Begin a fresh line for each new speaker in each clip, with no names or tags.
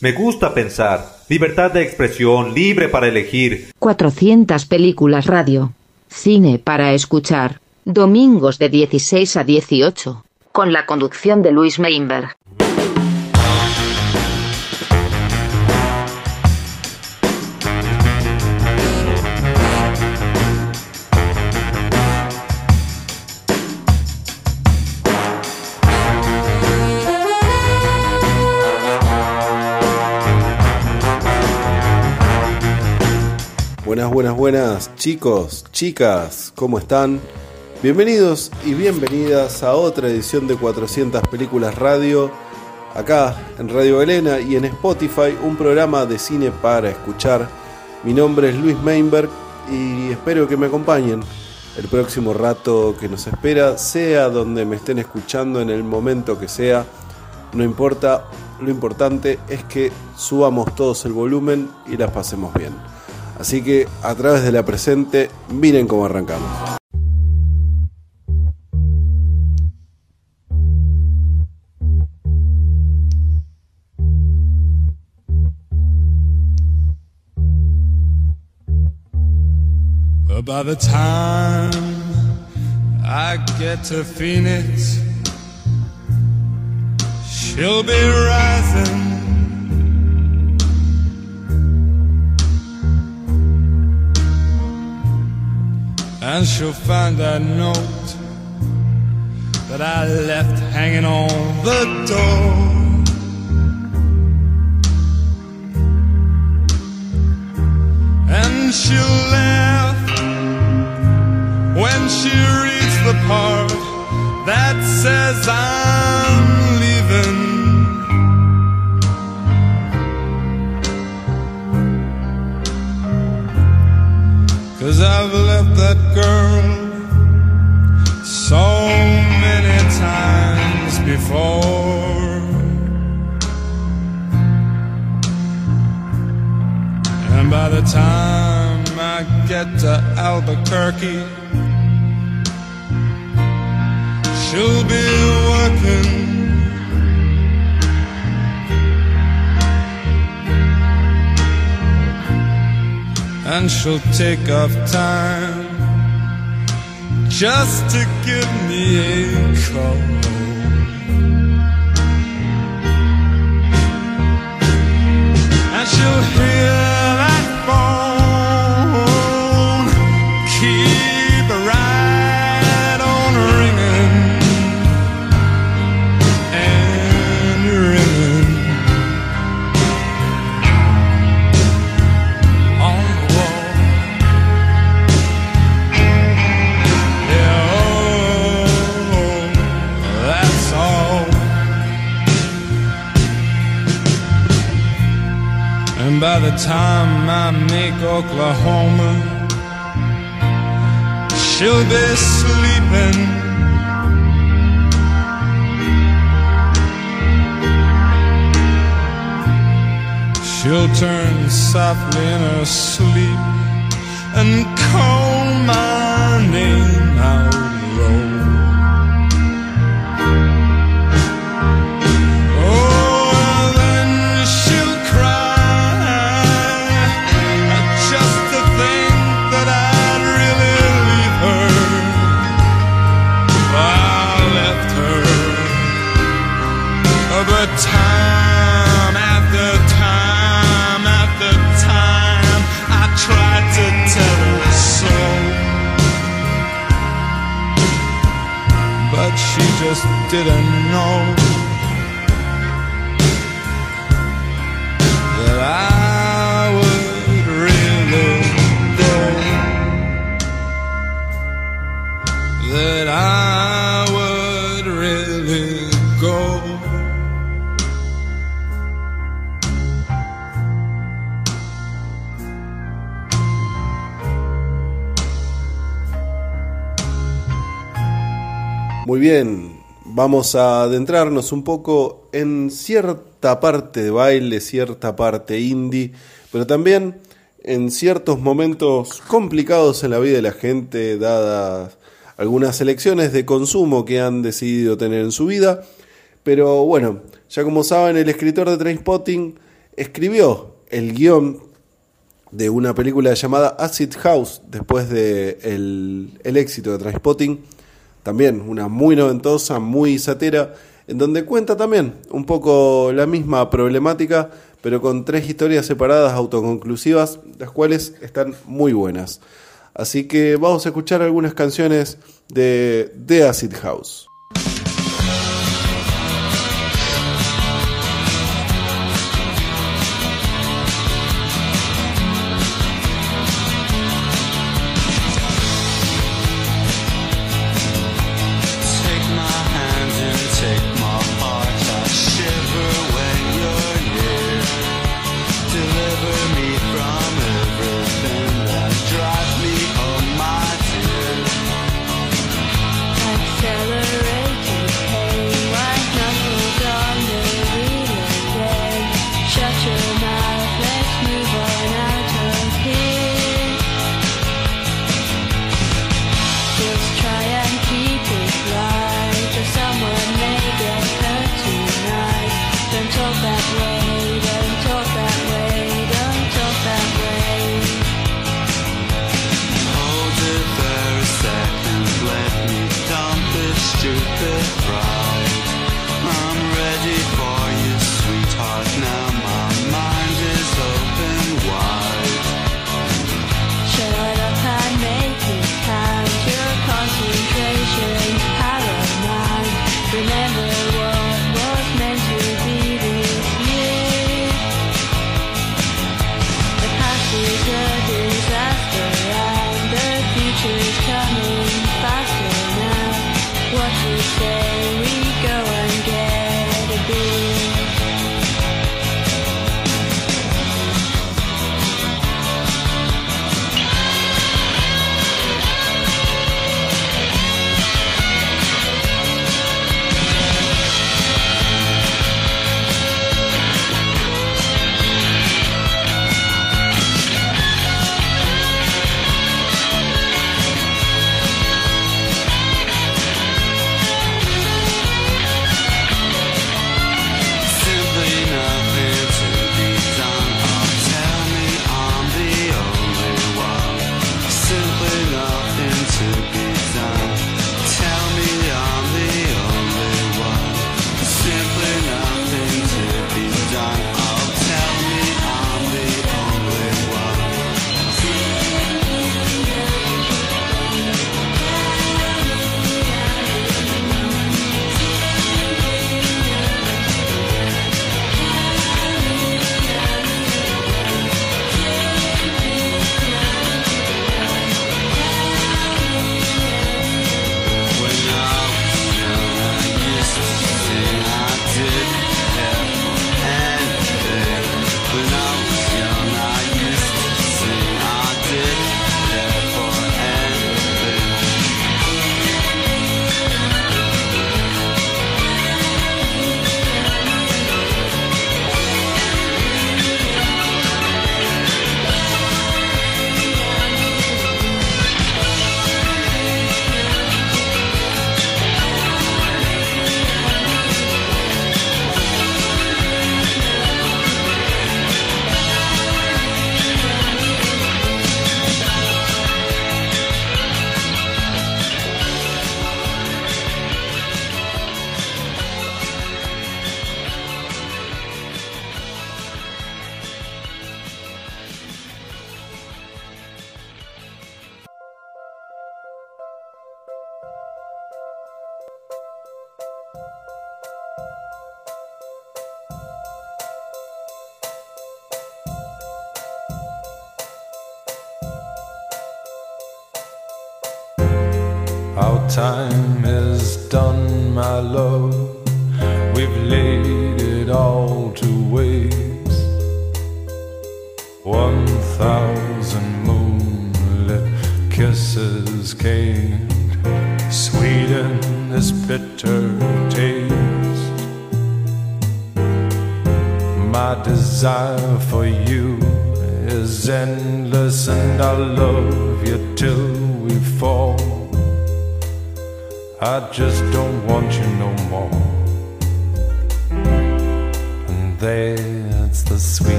Me gusta pensar. Libertad de expresión, libre para elegir.
400 películas radio. Cine para escuchar. Domingos de 16 a 18. Con la conducción de Luis Meinberg.
Buenas, buenas, buenas chicos, chicas, ¿cómo están? Bienvenidos y bienvenidas a otra edición de 400 Películas Radio, acá en Radio Elena y en Spotify, un programa de cine para escuchar. Mi nombre es Luis Meinberg y espero que me acompañen el próximo rato que nos espera, sea donde me estén escuchando en el momento que sea, no importa, lo importante es que subamos todos el volumen y las pasemos bien. Así que a través de la presente, miren cómo arrancamos.
Get she'll be rising. And she'll find that note that I left hanging on the door. And she'll laugh when she reads the part that says I'm Cause I've left that girl so many times before. And by the time I get to Albuquerque, she'll be working. And she'll take off time just to give me a call. And she'll hear by the time I make Oklahoma, she'll be sleeping. She'll turn softly in her sleep and call my name out
vamos a adentrarnos un poco en cierta parte de baile, cierta parte indie, pero también en ciertos momentos complicados en la vida de la gente, dadas algunas elecciones de consumo que han decidido tener en su vida. Pero bueno, ya como saben, el escritor de Trainspotting
escribió el guion de una película llamada Acid House después del de el éxito de Trainspotting también una muy noventosa, muy satera, en donde cuenta también un poco la misma problemática, pero con tres historias separadas autoconclusivas, las cuales están muy buenas. Así que vamos a escuchar algunas canciones de The Acid House.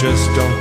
Just don't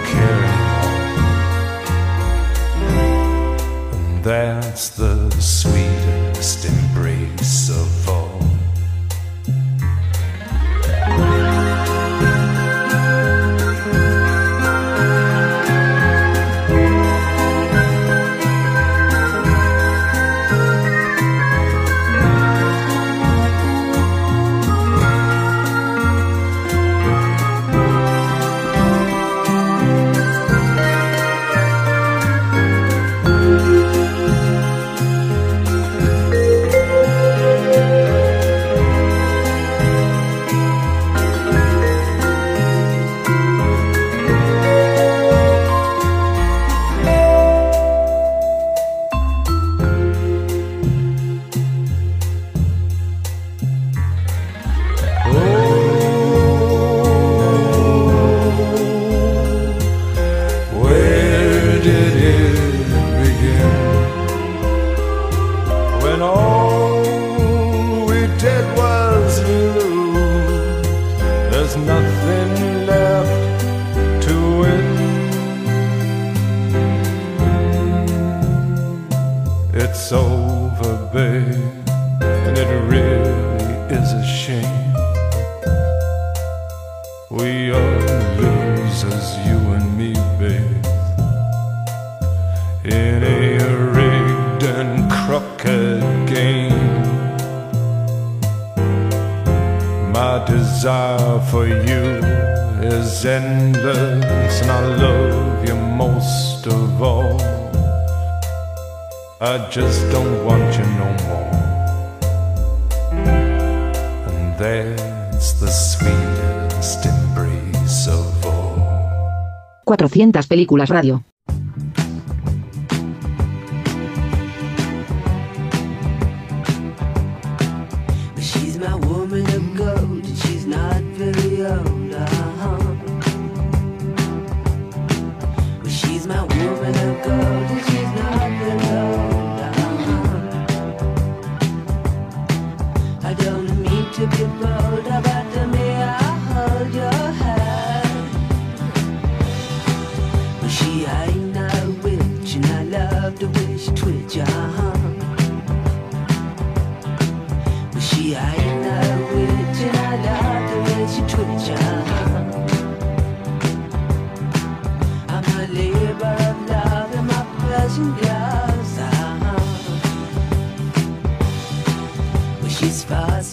400 películas radio.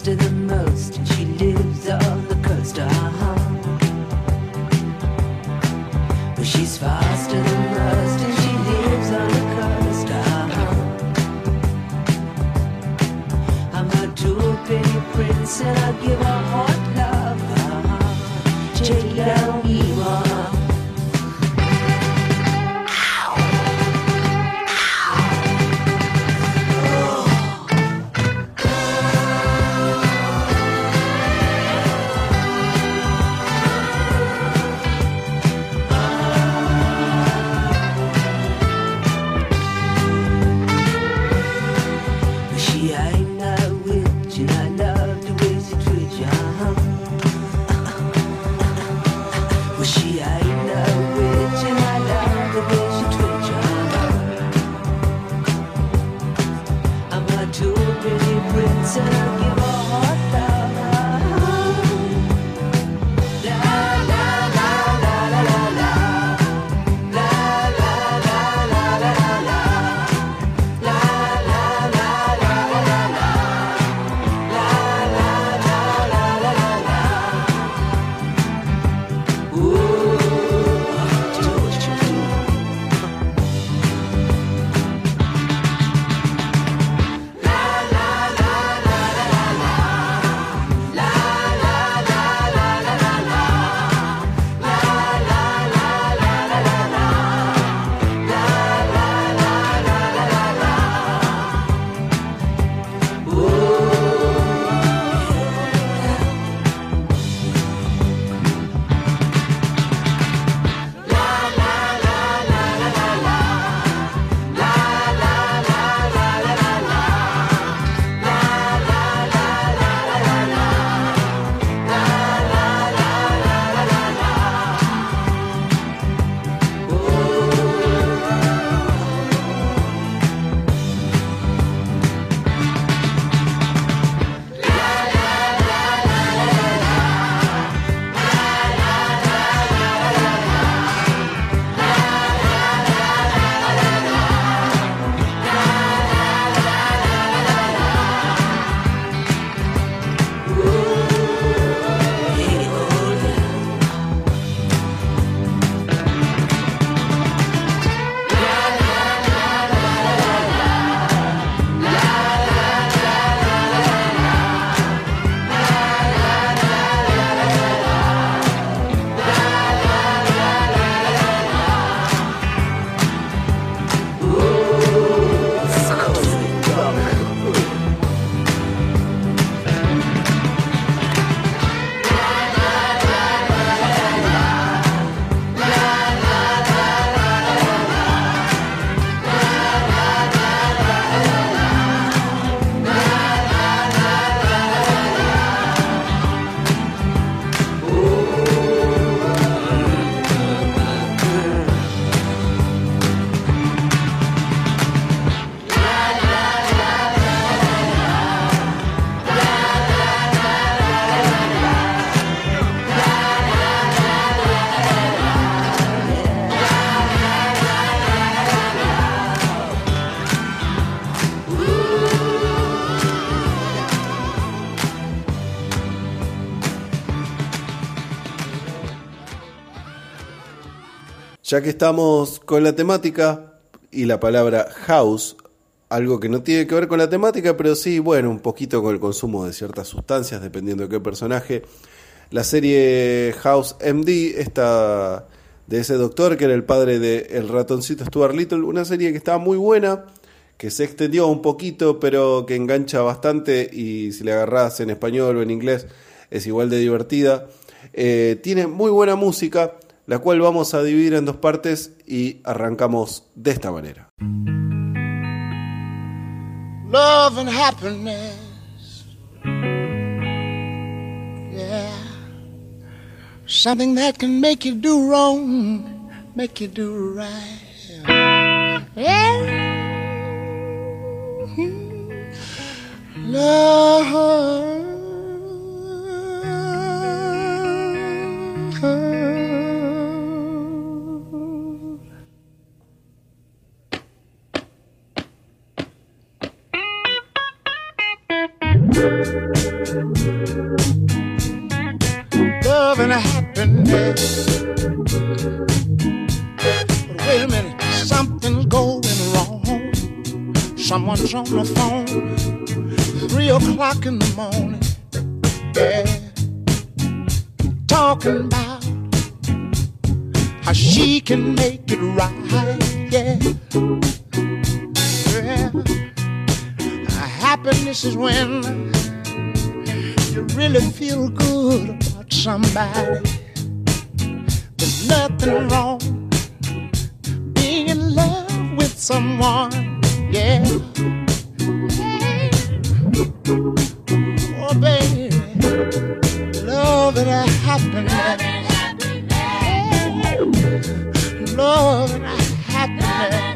Faster than most
Ya que estamos con la temática y la palabra house, algo que no tiene que ver con la temática, pero sí, bueno, un poquito con el consumo de ciertas sustancias, dependiendo de qué personaje. La serie House MD, esta de ese doctor que era el padre de El ratoncito Stuart Little, una serie que estaba muy buena, que se extendió un poquito, pero que engancha bastante y si le agarrás en español o en inglés es igual de divertida. Eh, tiene muy buena música, la cual vamos a dividir en dos partes y arrancamos de esta manera.
love and happiness. Yeah. Something that can make you do wrong, make you do right. Yeah. Love. Love and happiness. But wait a minute, something's going wrong. Someone's on the phone, three o'clock in the morning. Yeah, talking about how she can make it right. Yeah, yeah. Happiness is when you really feel good about somebody. There's nothing wrong being in love with someone. Yeah. Oh, baby, love and happiness. Love and happiness.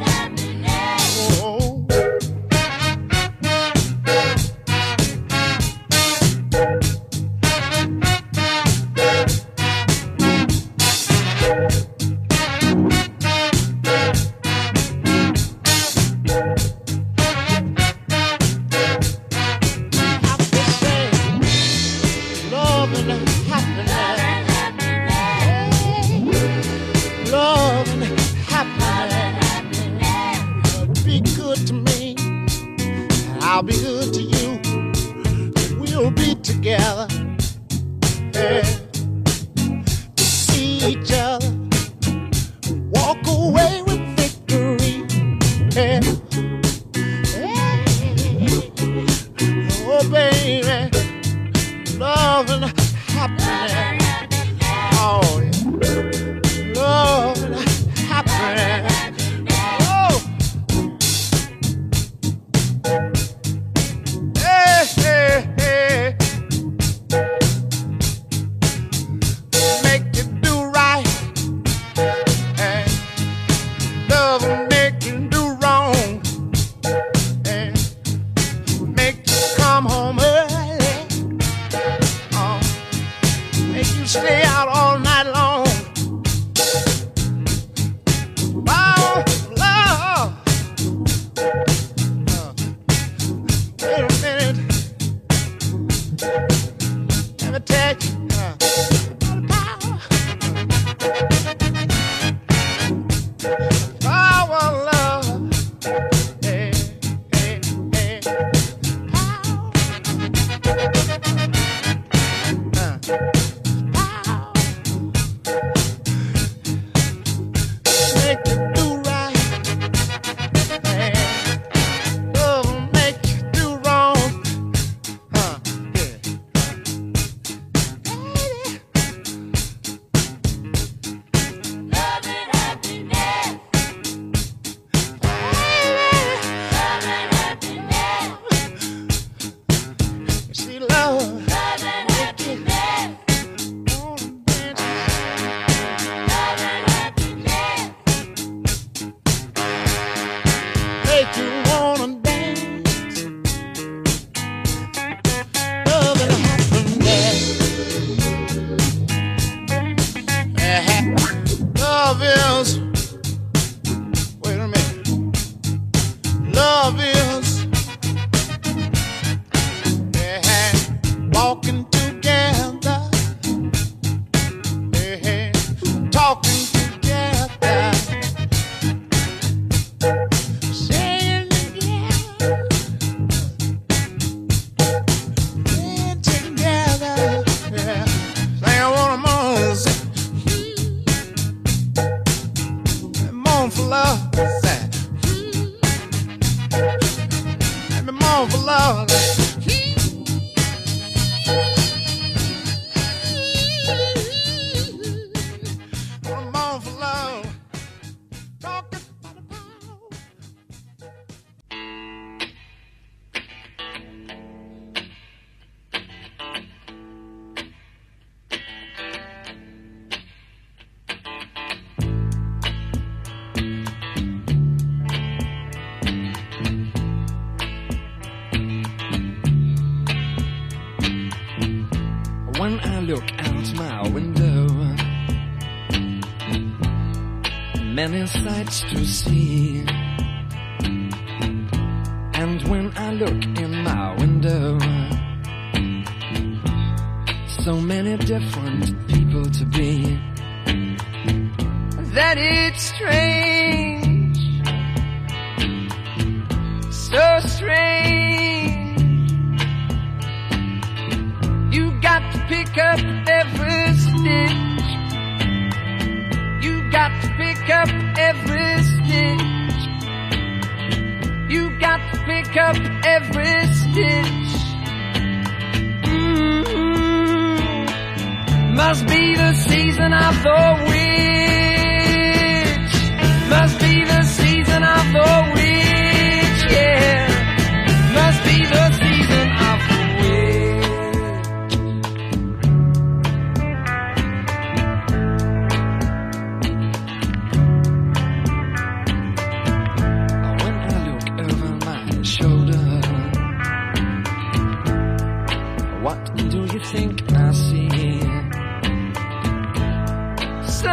Many sights to see.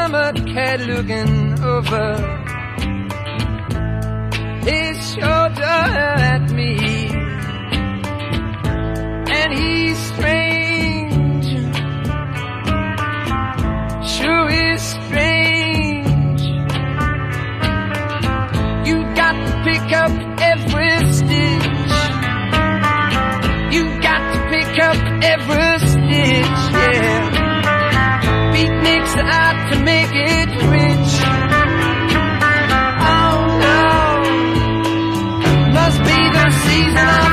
Summer cat looking over the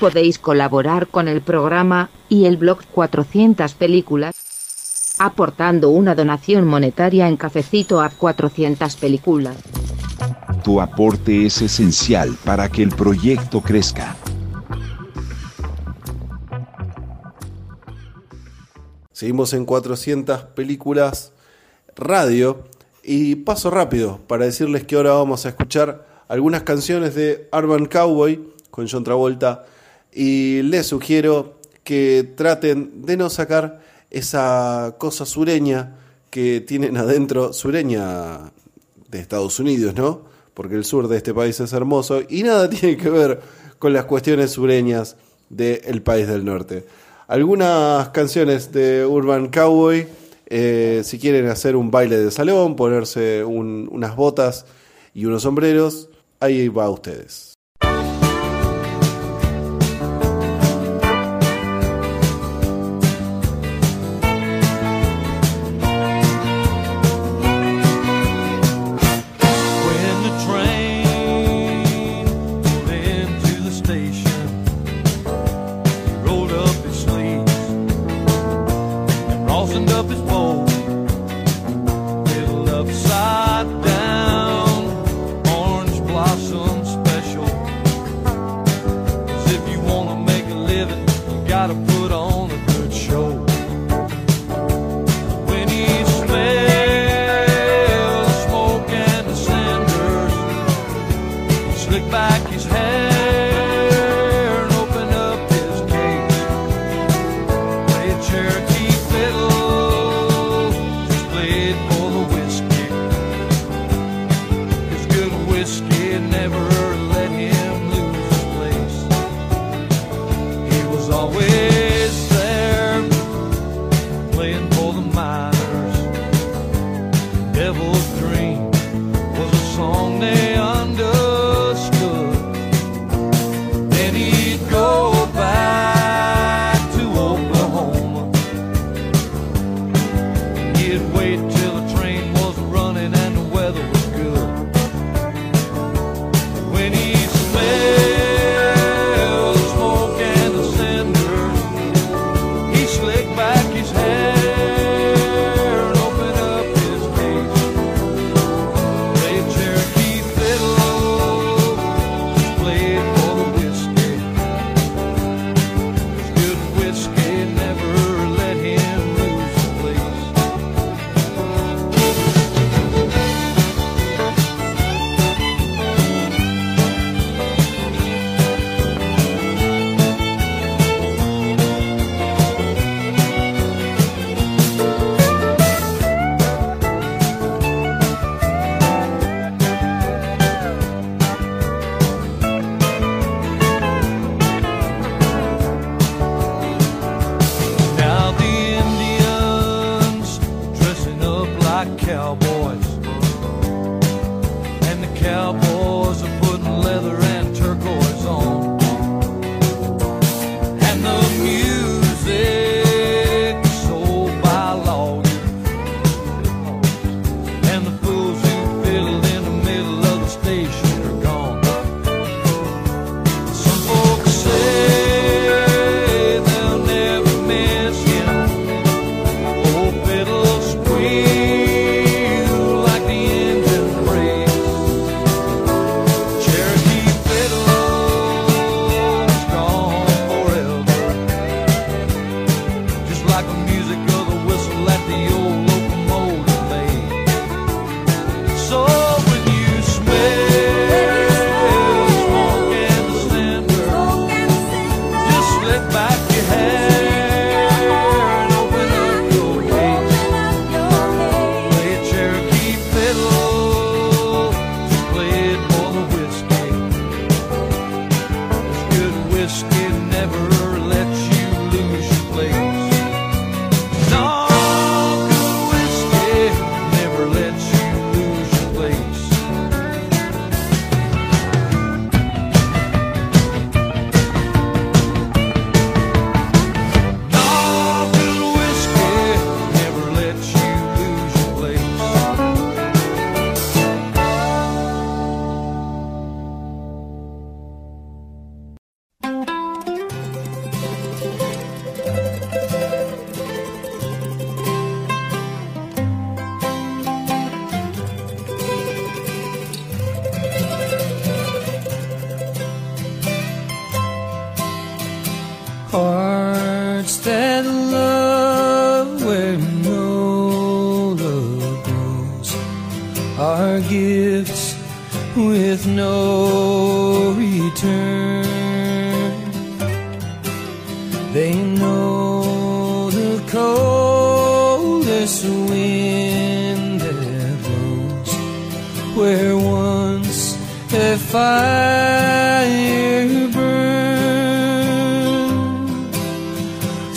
Podéis colaborar con el programa y el blog 400 películas aportando una donación monetaria en cafecito a 400 películas.
Tu aporte es esencial para que el proyecto crezca.
Seguimos en 400 películas radio y paso rápido para decirles que ahora vamos a escuchar algunas canciones de Urban Cowboy con John Travolta y les sugiero que traten de no sacar esa cosa sureña que tienen adentro, sureña de Estados Unidos, ¿no? Porque el sur de este país es hermoso y nada tiene que ver con las cuestiones sureñas del país del norte. Algunas canciones de Urban Cowboy, eh, si quieren hacer un baile de salón, ponerse un- unas botas y unos sombreros, ahí va a ustedes.
Dream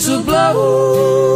to
blow.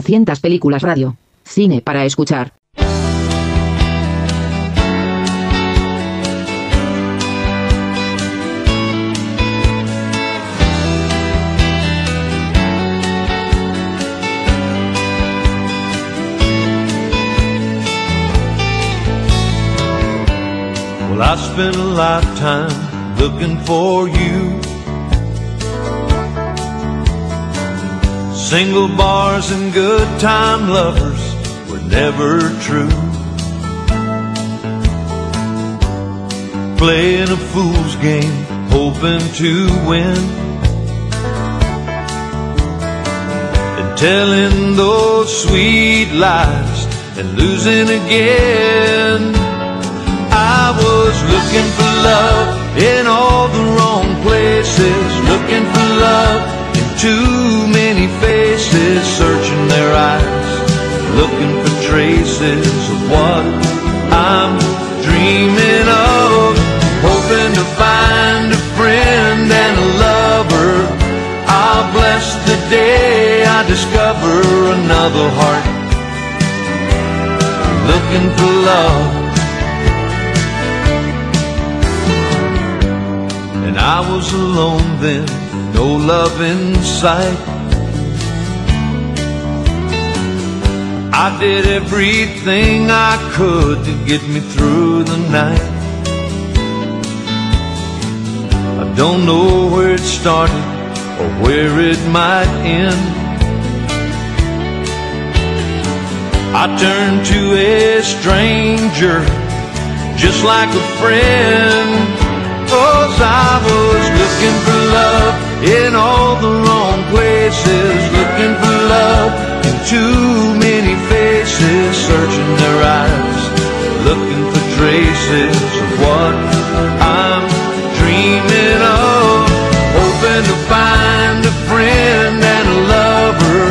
400 películas radio. Cine para escuchar.
Well, I spent a looking for you. Single bars and good time lovers were never true. Playing a fool's game, hoping to win. And telling those sweet lies and losing again. I was looking for love in all the wrong places, looking for love in too many faces, searching their eyes, looking for traces of what I'm dreaming of, hoping to find a friend and a lover. I'll bless the day I discover another heart, looking for love. And I was alone then, no love in sight. I did everything I could to get me through the night. I don't know where it started or where it might end. I turned to a stranger, just like a friend. Cause I was looking for love in all the wrong places, looking for love too many faces, searching their eyes, looking for traces of what I'm dreaming of, hoping to find a friend and a lover.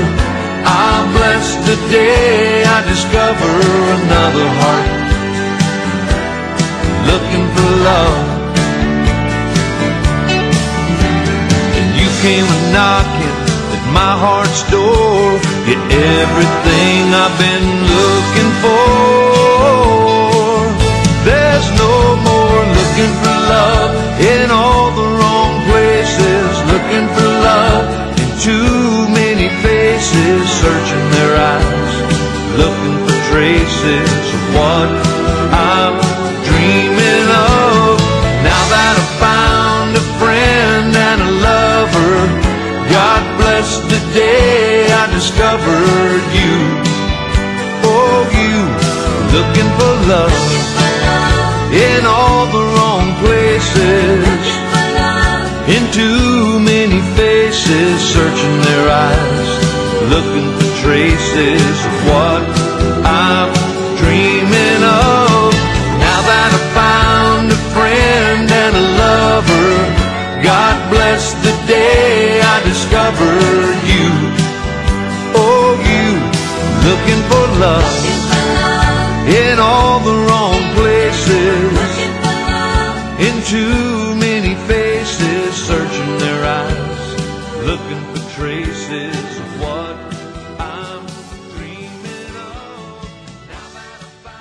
I'll bless the day I discover another heart, looking for love. And you came knocking my heart's door. Get everything I've been looking for. There's no more looking for love in all the wrong places. Looking for love in too many faces, searching their eyes, looking for traces of what discovered you. Oh, you looking for love in all the wrong places, in too many faces, searching their eyes, looking for traces of what I'm dreaming of. Now that I found a friend and a lover, God bless the day I discovered you. For love in all the wrong places, in too many faces, searching their eyes, looking for traces what I'm.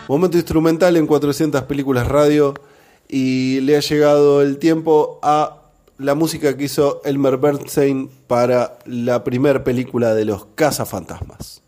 Momento instrumental en 400 películas radio y le ha llegado el tiempo a la música que hizo Elmer Bernstein para la primera película de los cazafantasmas.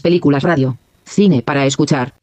Películas radio. Cine para escuchar.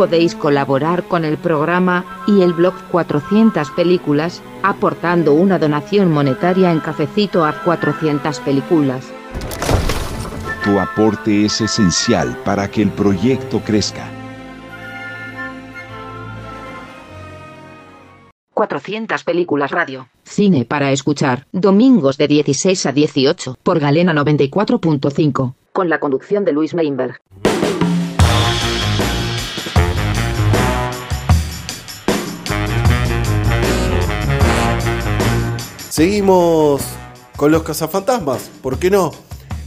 podéis colaborar con el programa y el blog 400 Películas, aportando una donación monetaria en cafecito a 400 Películas.
Tu aporte es esencial para que el proyecto crezca.
400 películas radio. Cine para escuchar. Domingos de 16 a 18 por Galena 94.5. Con la conducción de Luis Meinberg.
Seguimos con los cazafantasmas, ¿por qué no?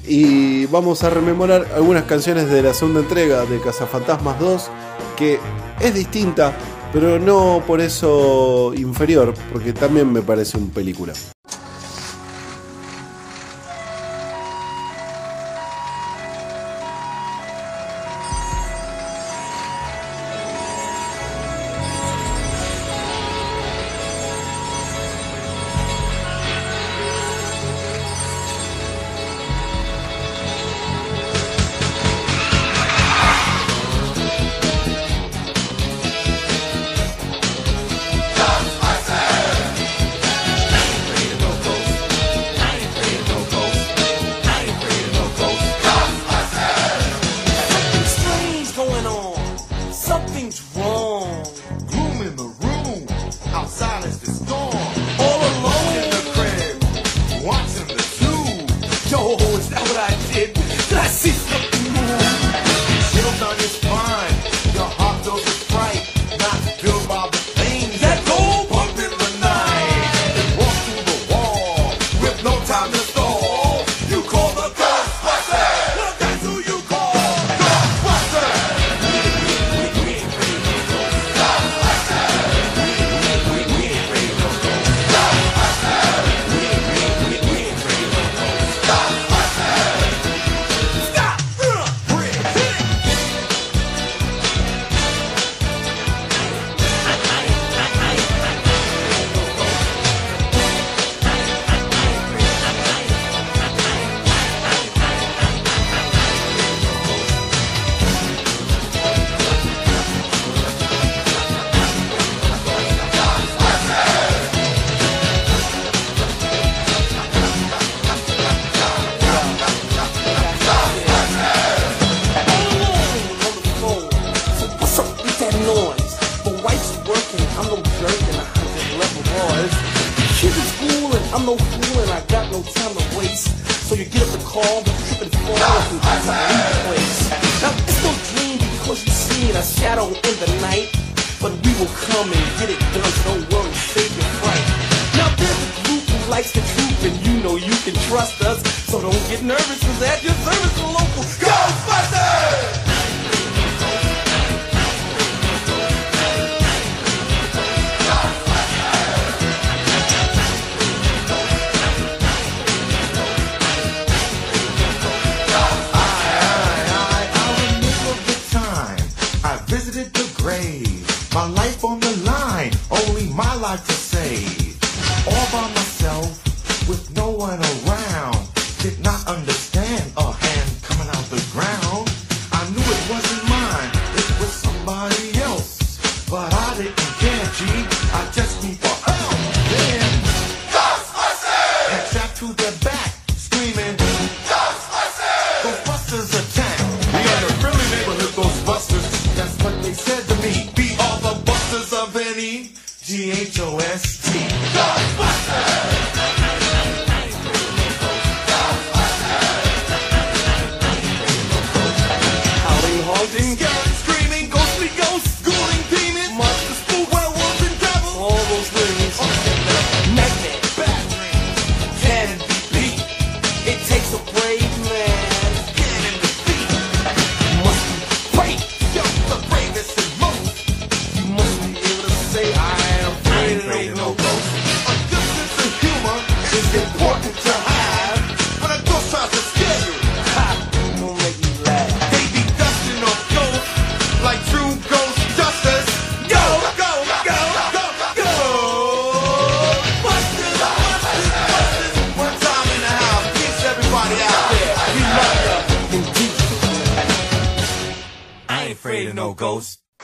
Y vamos a rememorar algunas canciones de la segunda entrega de Cazafantasmas 2, que es distinta, pero no por eso inferior, porque también me parece un película.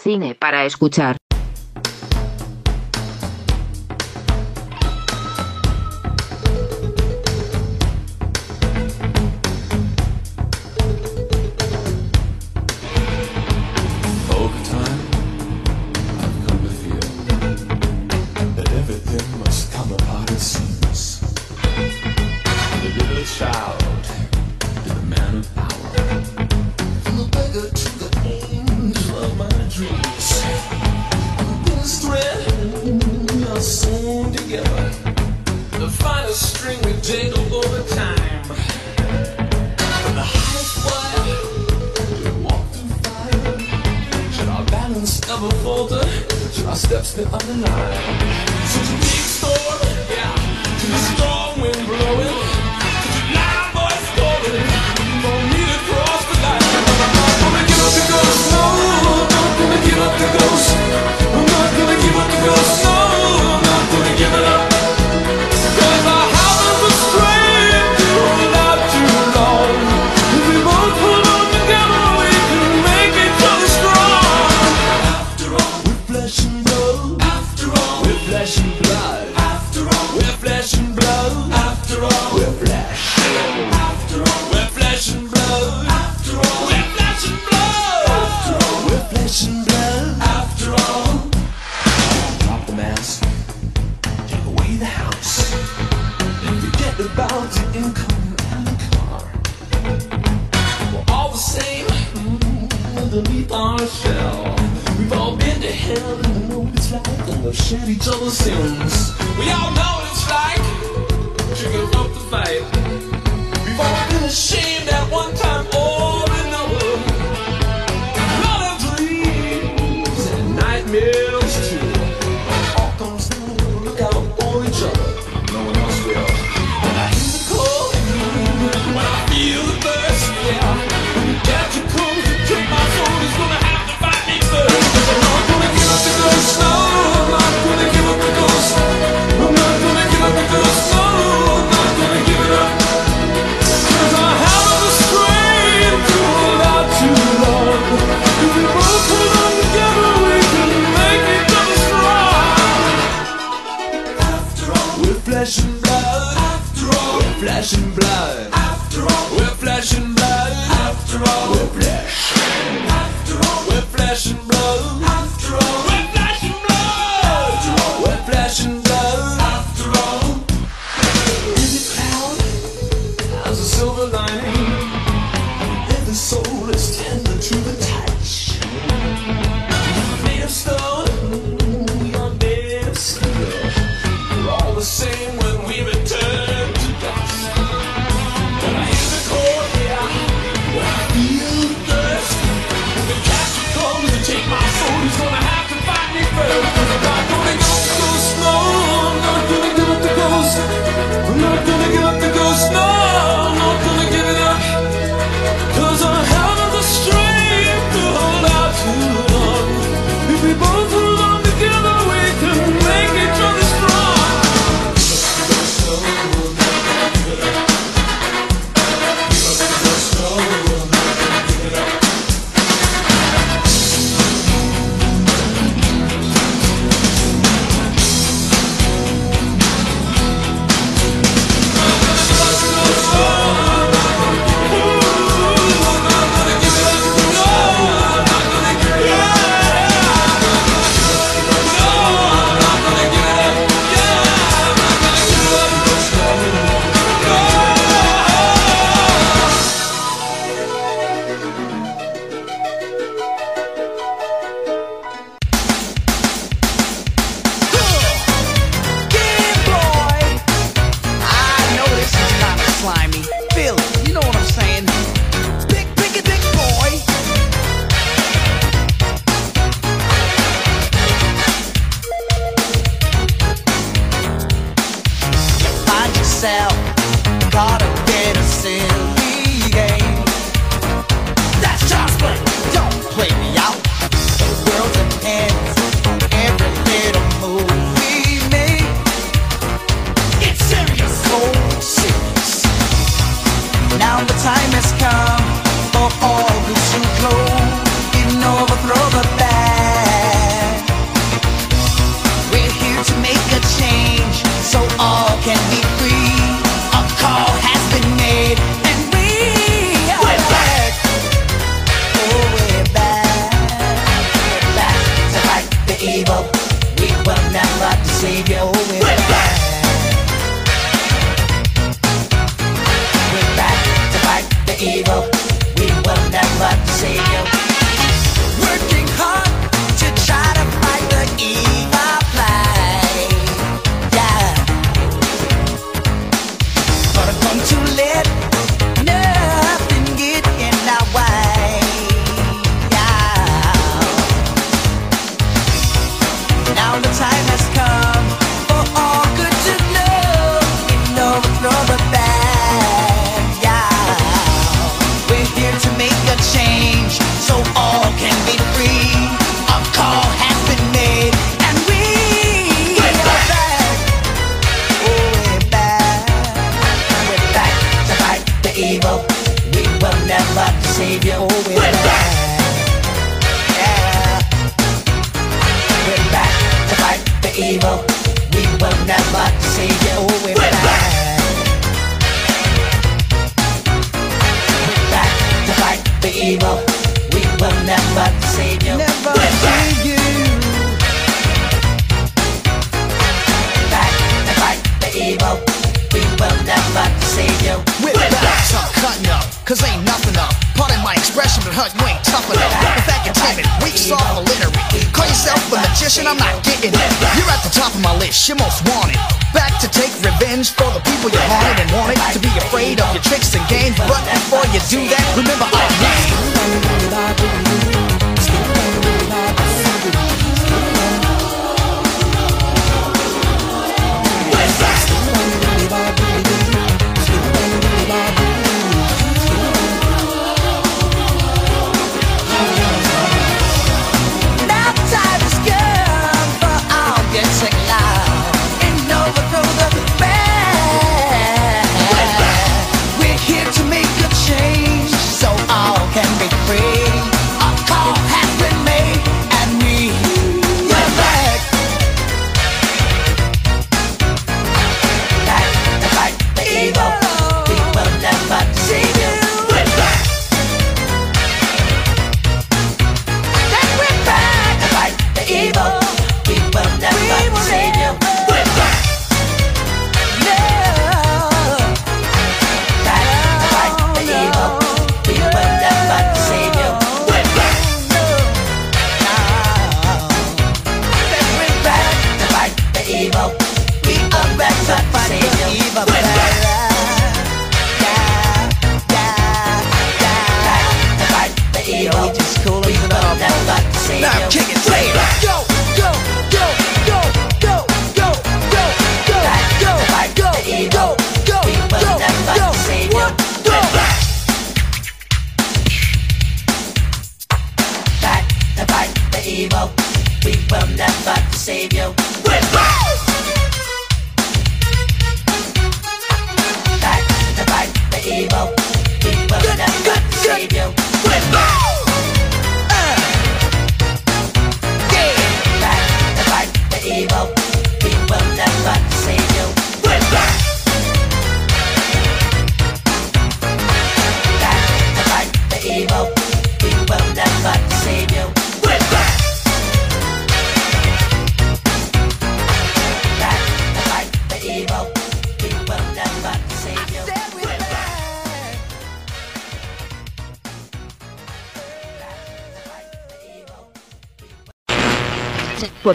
Cine para escuchar.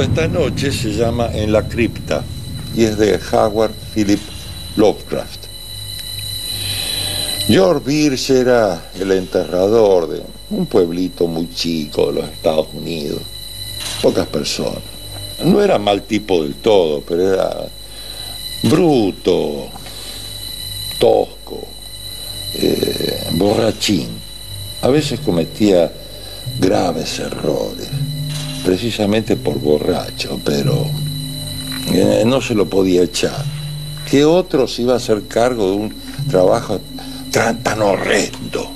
esta noche se llama En la cripta y es de Howard Philip Lovecraft. George Birch era el enterrador de un pueblito muy chico de los Estados Unidos,
pocas personas. No era mal tipo del todo, pero era bruto, tosco, eh, borrachín. A veces cometía graves errores precisamente por borracho, pero eh, no se lo podía echar. ¿Qué otro se iba a hacer cargo de un trabajo tan, tan horrendo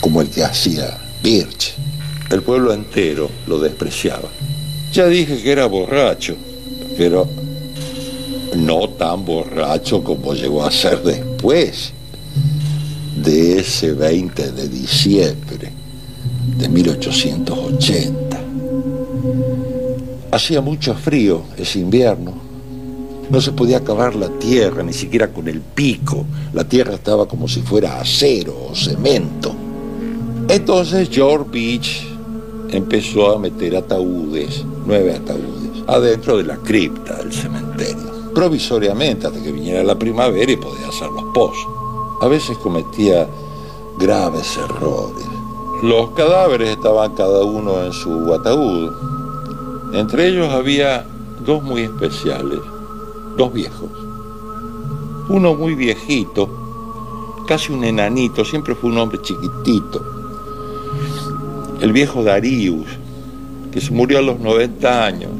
como el que hacía Birch? El pueblo entero lo despreciaba. Ya dije que era borracho, pero no tan borracho como llegó a ser después de ese 20 de diciembre de 1880. Hacía mucho frío ese invierno. No se podía cavar la tierra, ni siquiera con el pico. La tierra estaba como si fuera acero o cemento. Entonces George Beach empezó a meter ataúdes, nueve ataúdes, adentro de la cripta del cementerio. Provisoriamente, hasta que viniera la primavera y podía hacer los pozos. A veces cometía graves errores. Los cadáveres estaban cada uno en su ataúd. Entre ellos había dos muy especiales, dos viejos. Uno muy viejito, casi un enanito, siempre fue un hombre chiquitito. El viejo Darius, que se murió a los 90 años.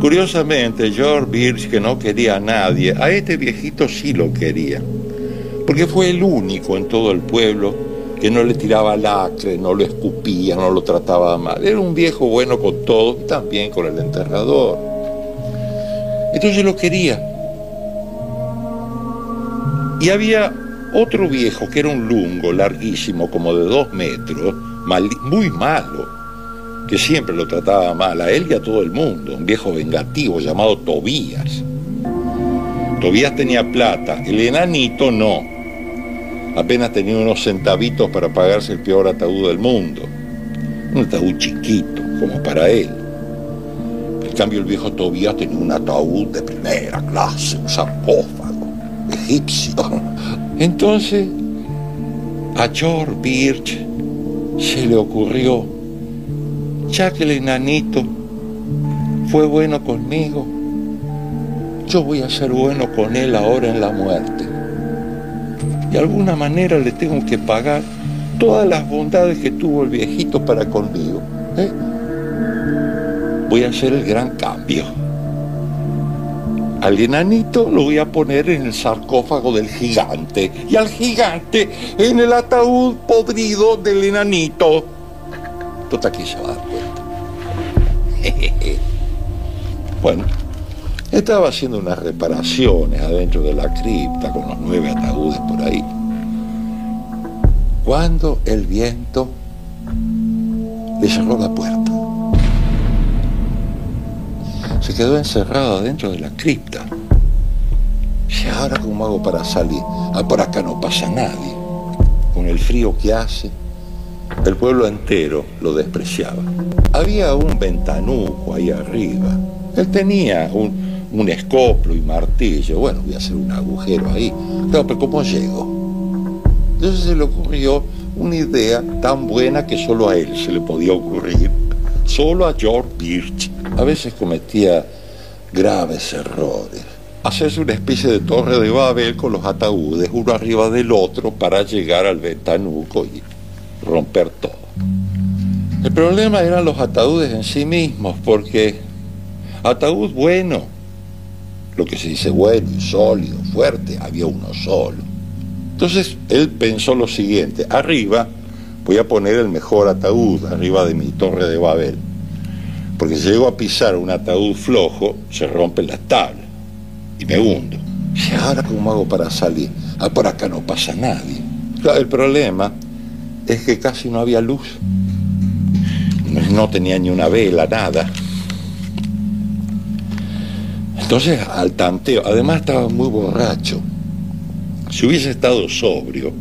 Curiosamente, George Birch, que no quería a nadie, a este viejito sí lo quería, porque fue el único en todo el pueblo que no le tiraba lacre, no lo escupía, no lo trataba mal. Era un viejo bueno con todo también con el enterrador. Entonces lo quería. Y había otro viejo que era un lungo larguísimo, como de dos metros, muy malo, que siempre lo trataba mal a él y a todo el mundo, un viejo vengativo llamado Tobías. Tobías tenía plata, el enanito no. Apenas tenía unos centavitos para pagarse el peor ataúd del mundo. Un ataúd chiquito, como para él. En cambio, el viejo Tobías tenía un ataúd de primera clase, un sarcófago egipcio. Entonces, a George Birch se le ocurrió, ya que el enanito fue bueno conmigo, yo voy a ser bueno con él ahora en la muerte. De alguna manera le tengo que pagar todas las bondades que tuvo el viejito para conmigo. ¿eh? Voy a hacer el gran cambio. Al enanito lo voy a poner en el sarcófago del gigante y al gigante en el ataúd podrido del enanito. Total que se va a dar cuenta. bueno, estaba haciendo unas reparaciones adentro de la cripta con los nueve ataúdes por ahí. Cuando el viento le cerró la puerta. Se quedó encerrado dentro de la cripta. ¿Y ahora cómo hago para salir? Ah, por acá no pasa nadie. Con el frío que hace, el pueblo entero lo despreciaba. Había un ventanuco ahí arriba. Él tenía un, un escoplo y martillo. Bueno, voy a hacer un agujero ahí. Pero ¿cómo llego? Entonces se le ocurrió una idea tan buena que solo a él se le podía ocurrir. Solo a George Birch. A veces cometía graves errores. Hacerse una especie de torre de Babel con los ataúdes uno arriba del otro para llegar al ventanuco y romper todo. El problema eran los ataúdes en sí mismos, porque ataúd bueno, lo que se dice bueno sólido, fuerte, había uno solo. Entonces él pensó lo siguiente, arriba voy a poner el mejor ataúd, arriba de mi torre de Babel, porque si llego a pisar un ataúd flojo, se rompen las tablas y me hundo. ¿Y ahora cómo hago para salir? Ah, por acá no pasa nadie. El problema es que casi no había luz. No tenía ni una vela, nada. Entonces, al tanteo, además estaba muy borracho. Si hubiese estado sobrio,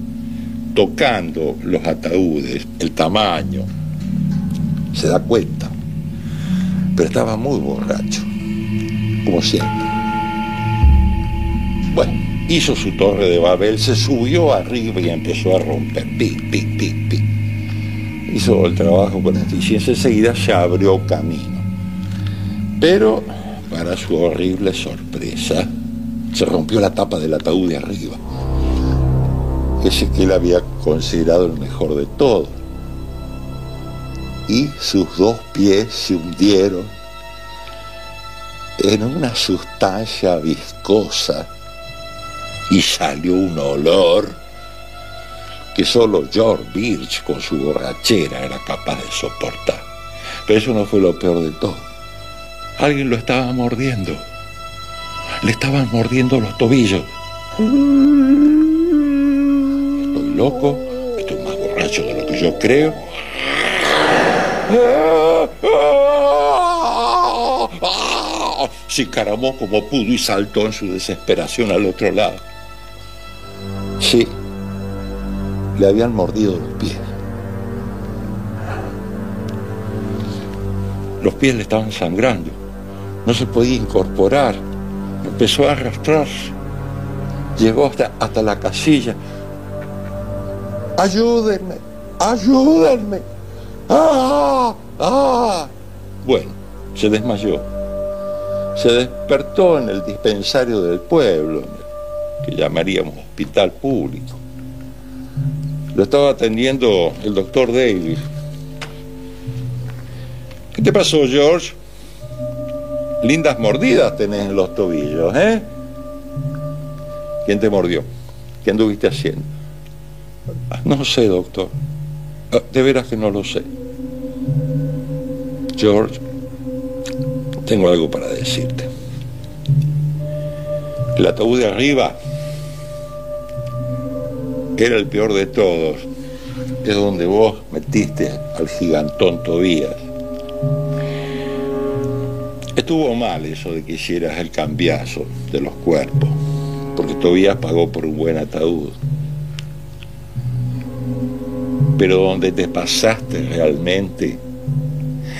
tocando los ataúdes, el tamaño, se da cuenta. Pero estaba muy borracho, como siempre. Bueno, hizo su torre de Babel, se subió arriba y empezó a romper, pi, pi, pi, pi. hizo el trabajo con eficiencia, enseguida se abrió camino. Pero, para su horrible sorpresa, se rompió la tapa del ataúd de arriba. Ese que él había considerado el mejor de todos. Y sus dos pies se hundieron en una sustancia viscosa y salió un olor que solo George Birch con su borrachera era capaz de soportar. Pero eso no fue lo peor de todo. Alguien lo estaba mordiendo. Le estaban mordiendo los tobillos. Estoy loco, estoy más borracho de lo que yo creo. Se encaramó como pudo y saltó en su desesperación al otro lado. Sí, le habían mordido los pies. Los pies le estaban sangrando. No se podía incorporar. Empezó a arrastrarse. Llegó hasta, hasta la casilla. Ayúdenme, ayúdenme. ¡Ah! ¡Ah! Bueno, se desmayó. Se despertó en el dispensario del pueblo, que llamaríamos hospital público. Lo estaba atendiendo el doctor Davis. ¿Qué te pasó, George? Lindas mordidas tenés en los tobillos, ¿eh? ¿Quién te mordió? ¿Qué anduviste haciendo? Ah, No sé, doctor. Ah, De veras que no lo sé. George, tengo algo para decirte. El ataúd de arriba era el peor de todos. Es donde vos metiste al gigantón Tobías. Estuvo mal eso de que hicieras el cambiazo de los cuerpos, porque Tobías pagó por un buen ataúd. Pero donde te pasaste realmente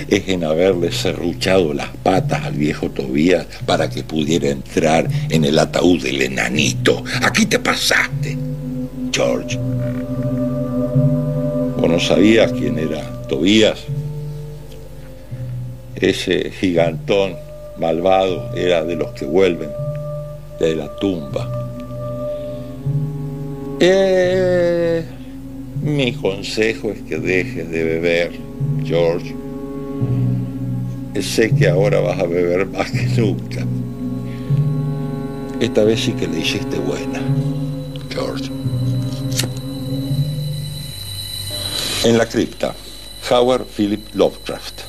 es en haberle serruchado las patas al viejo Tobías para que pudiera entrar en el ataúd del enanito. Aquí te pasaste, George. ¿O no sabías quién era Tobías? Ese gigantón malvado era de los que vuelven de la tumba. Eh, mi consejo es que dejes de beber, George. Sé que ahora vas a beber más que nunca. Esta vez sí que le hiciste buena, George. En la cripta, Howard Philip Lovecraft.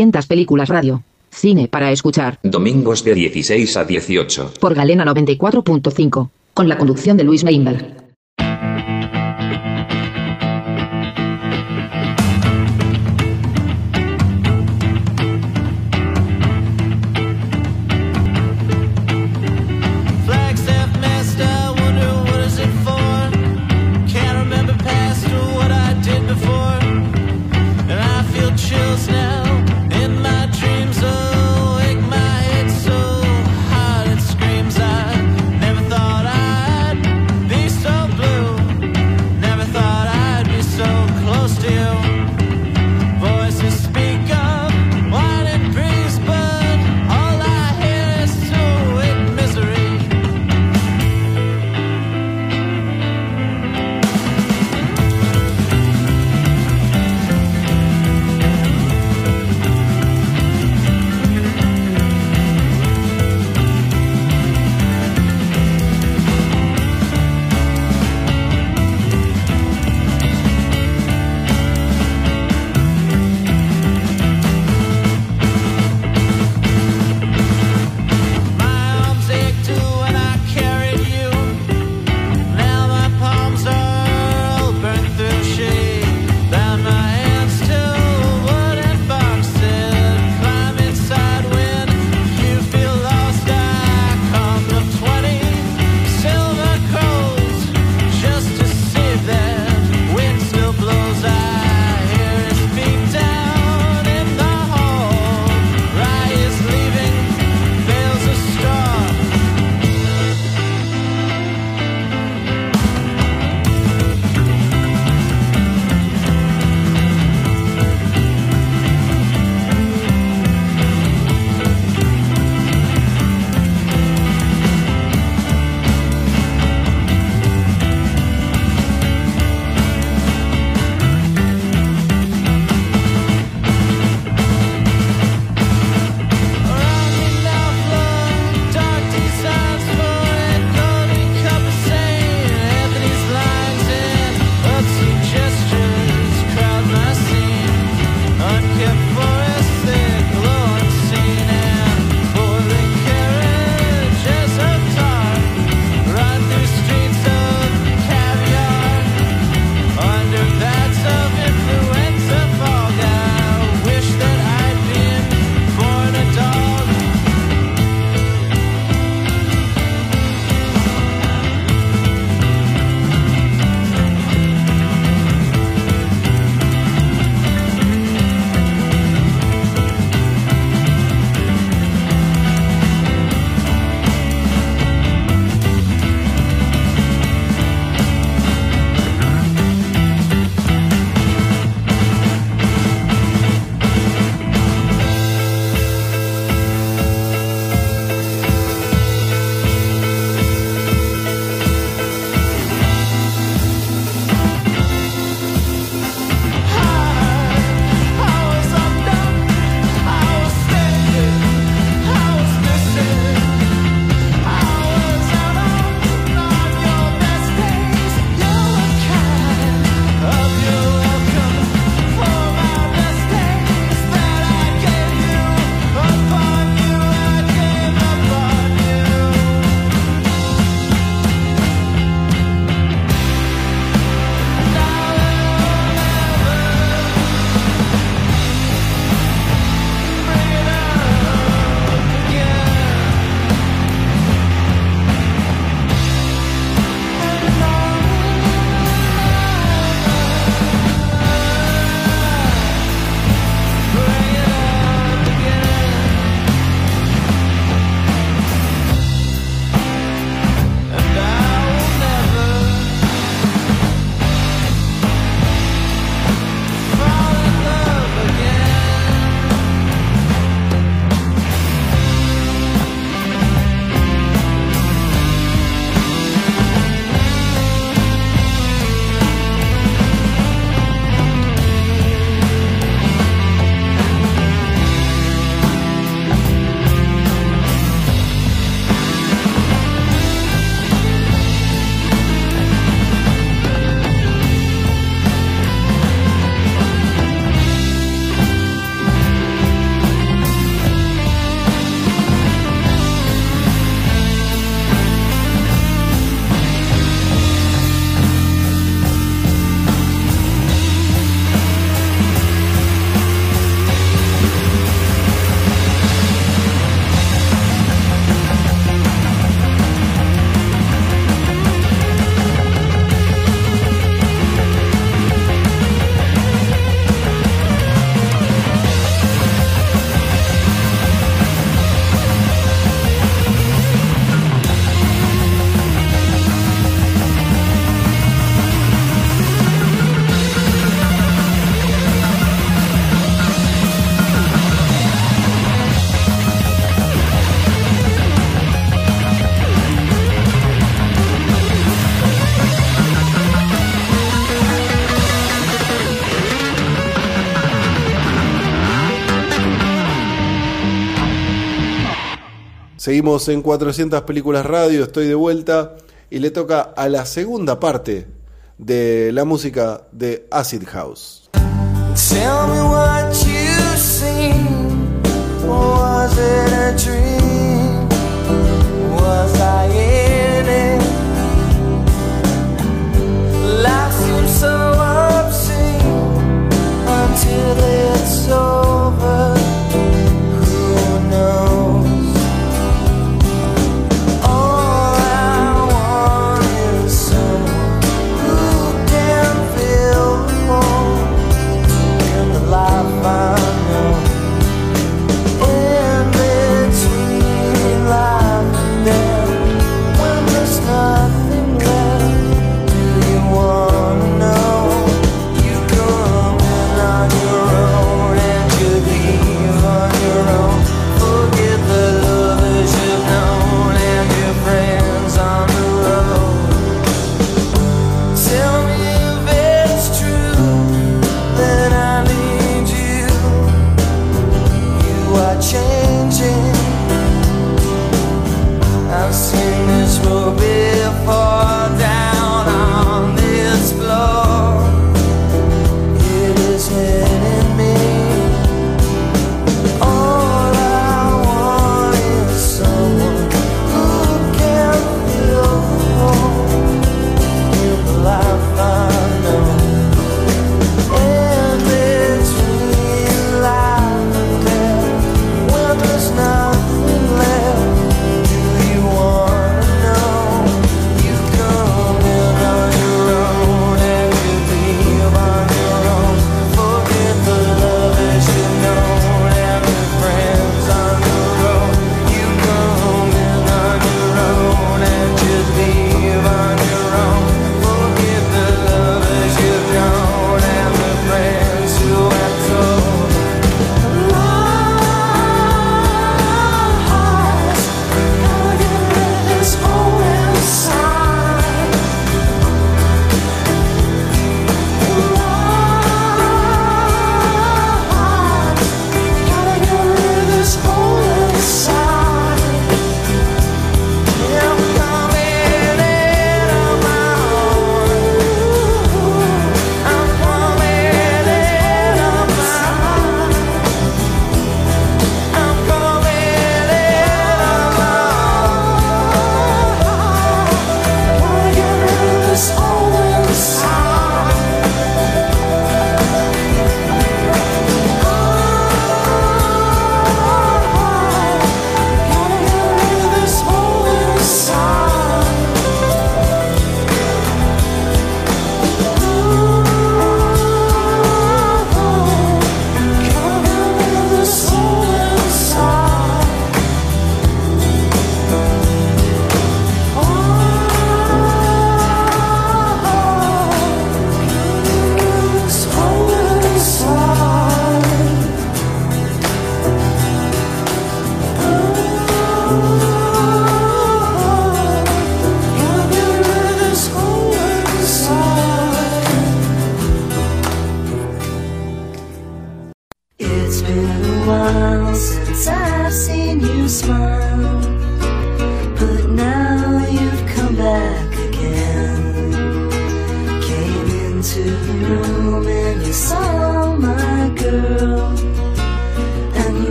Cuatrocientas películas radio. Cine para escuchar.
Domingos de 16 a 18.
Por Galena 94.5. Con la conducción de Luis Meinberg.
Seguimos en 400 películas radio, estoy de vuelta y le toca a la segunda parte de la música de Acid House.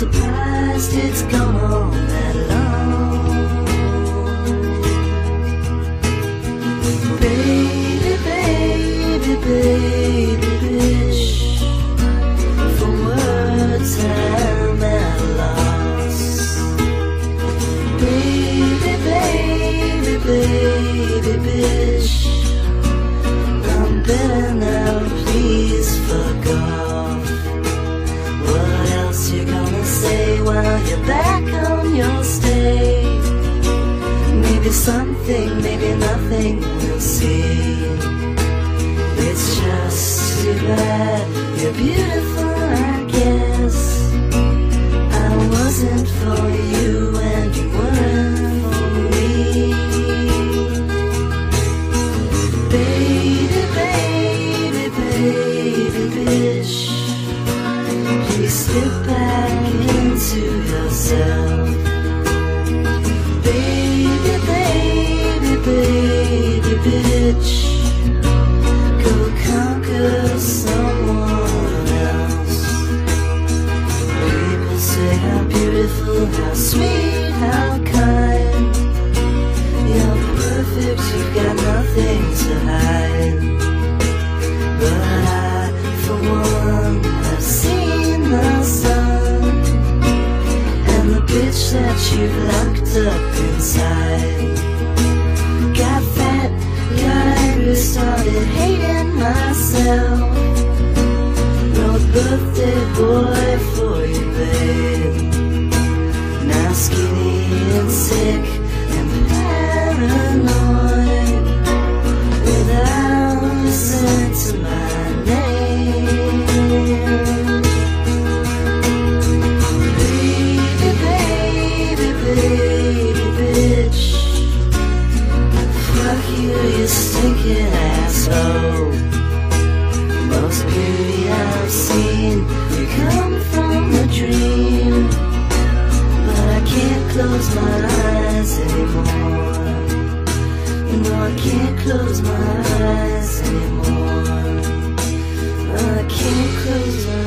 surprised it's gone that long. maybe nothing, we'll see. It's just too bad you're beautiful. You've locked up inside. Got fat, got angry, started hating myself. Wrote birthday boy for you, babe. Now skinny and sick close my eyes anymore. I can't close my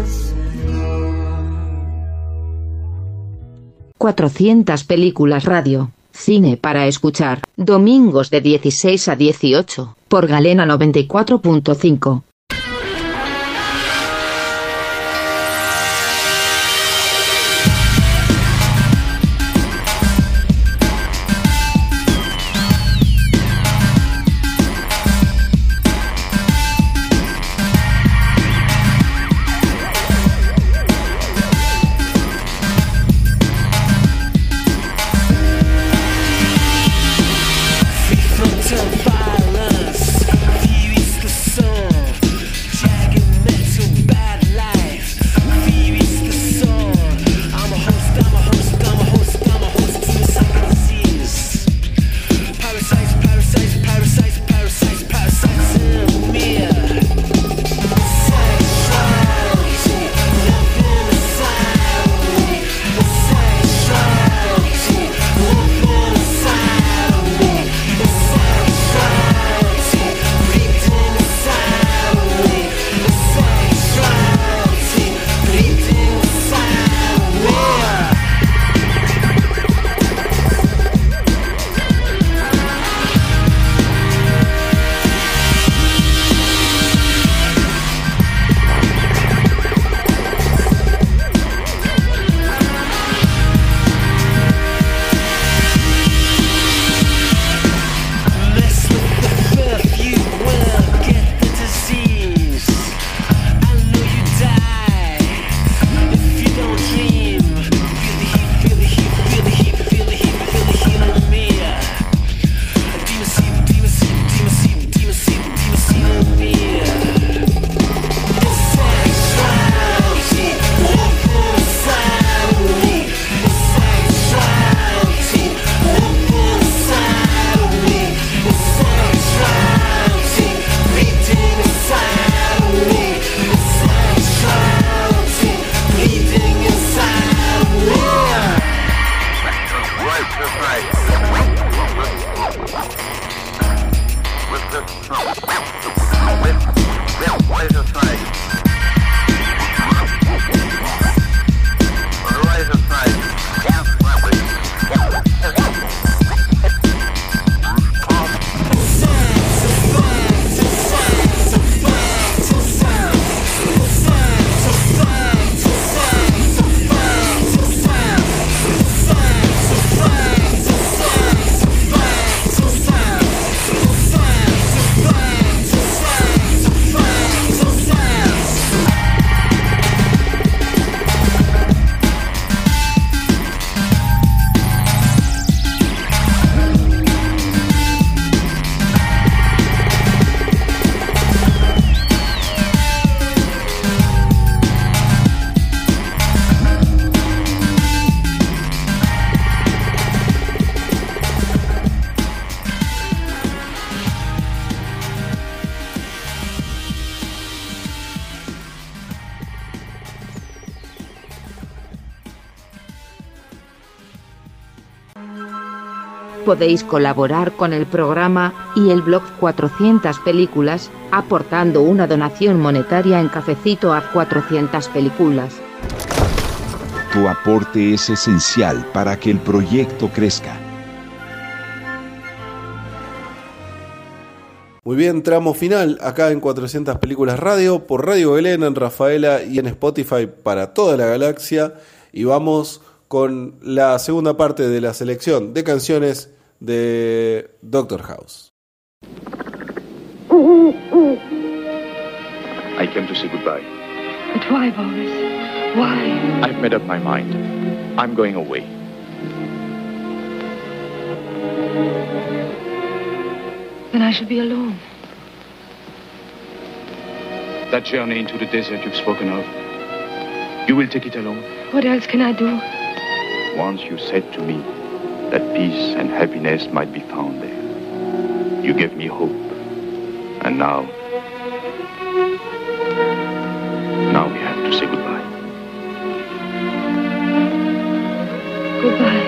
eyes
400 películas radio. Cine para escuchar. Domingos de 16 a 18. Por Galena 94.5.
podéis colaborar con el programa y el blog 400 películas, aportando una donación monetaria en cafecito a 400 películas.
Tu aporte es esencial para que el proyecto crezca.
Muy bien, tramo final acá en 400 Películas Radio, por Radio Belén, en Rafaela y en Spotify para toda la galaxia. Y vamos con la segunda parte de la selección de canciones de Doctor House.
I came to say goodbye.
But why, Boris? Why?
I've made up my mind. I'm going away.
Then I shall be alone.
That journey into the desert you've spoken of, you will take it alone.
What else can I do?
Once you said to me that peace and happiness might be found there. You gave me hope. And now, now we have to say goodbye.
Goodbye.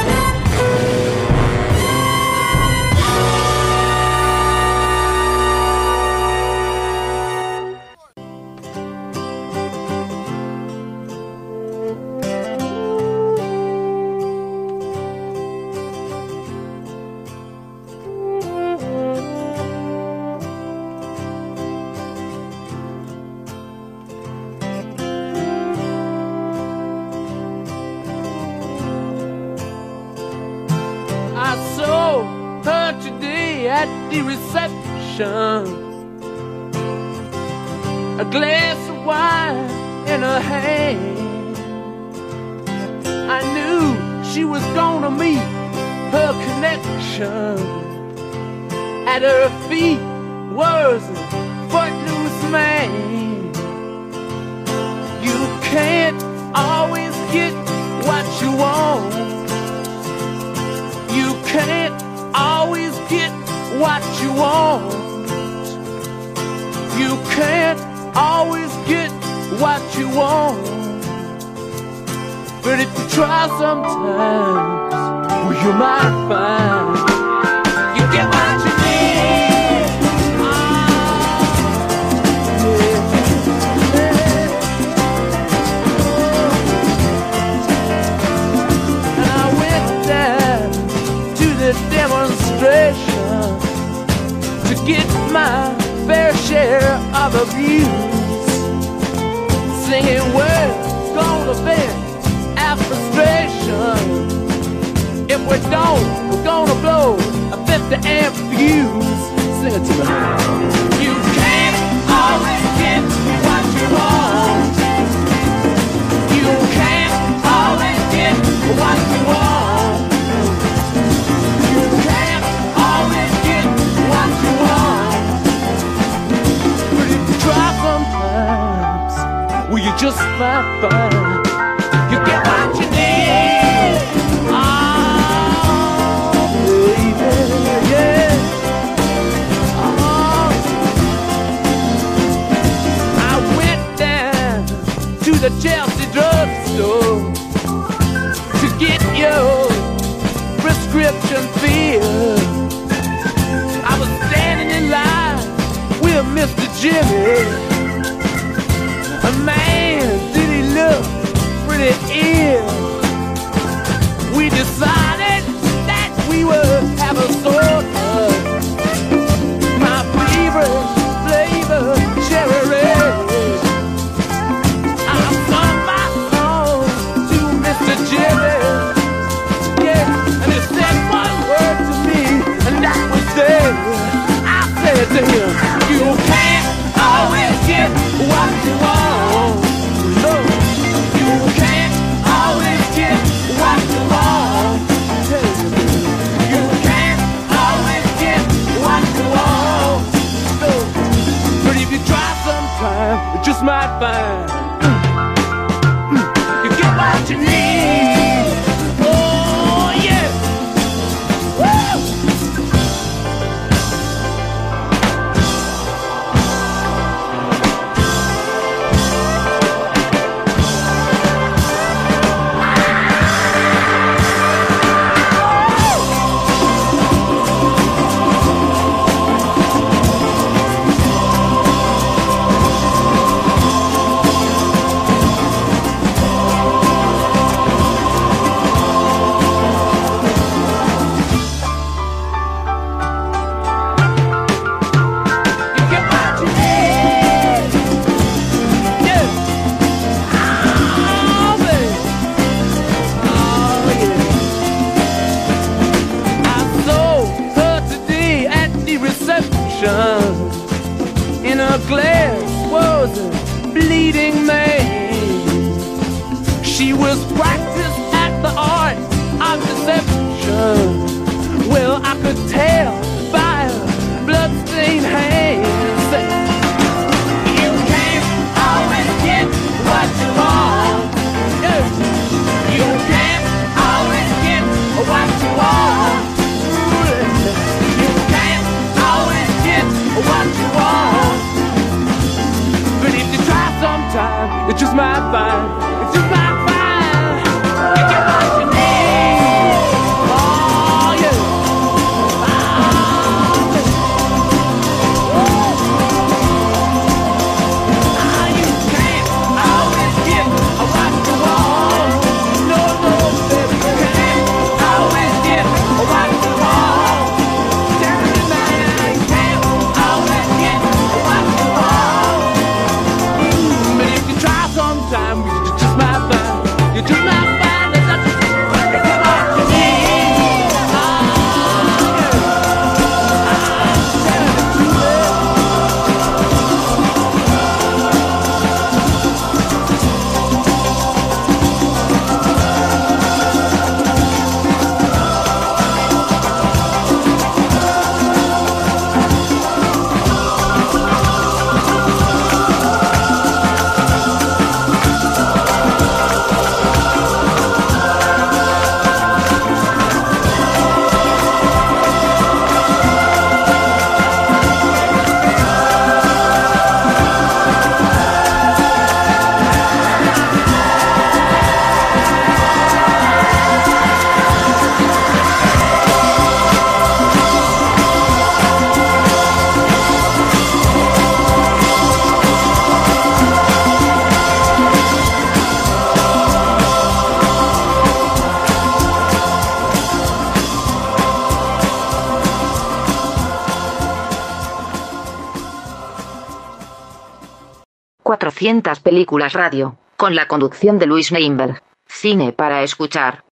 películas radio, con la conducción de Luis Neinberg. Cine para escuchar.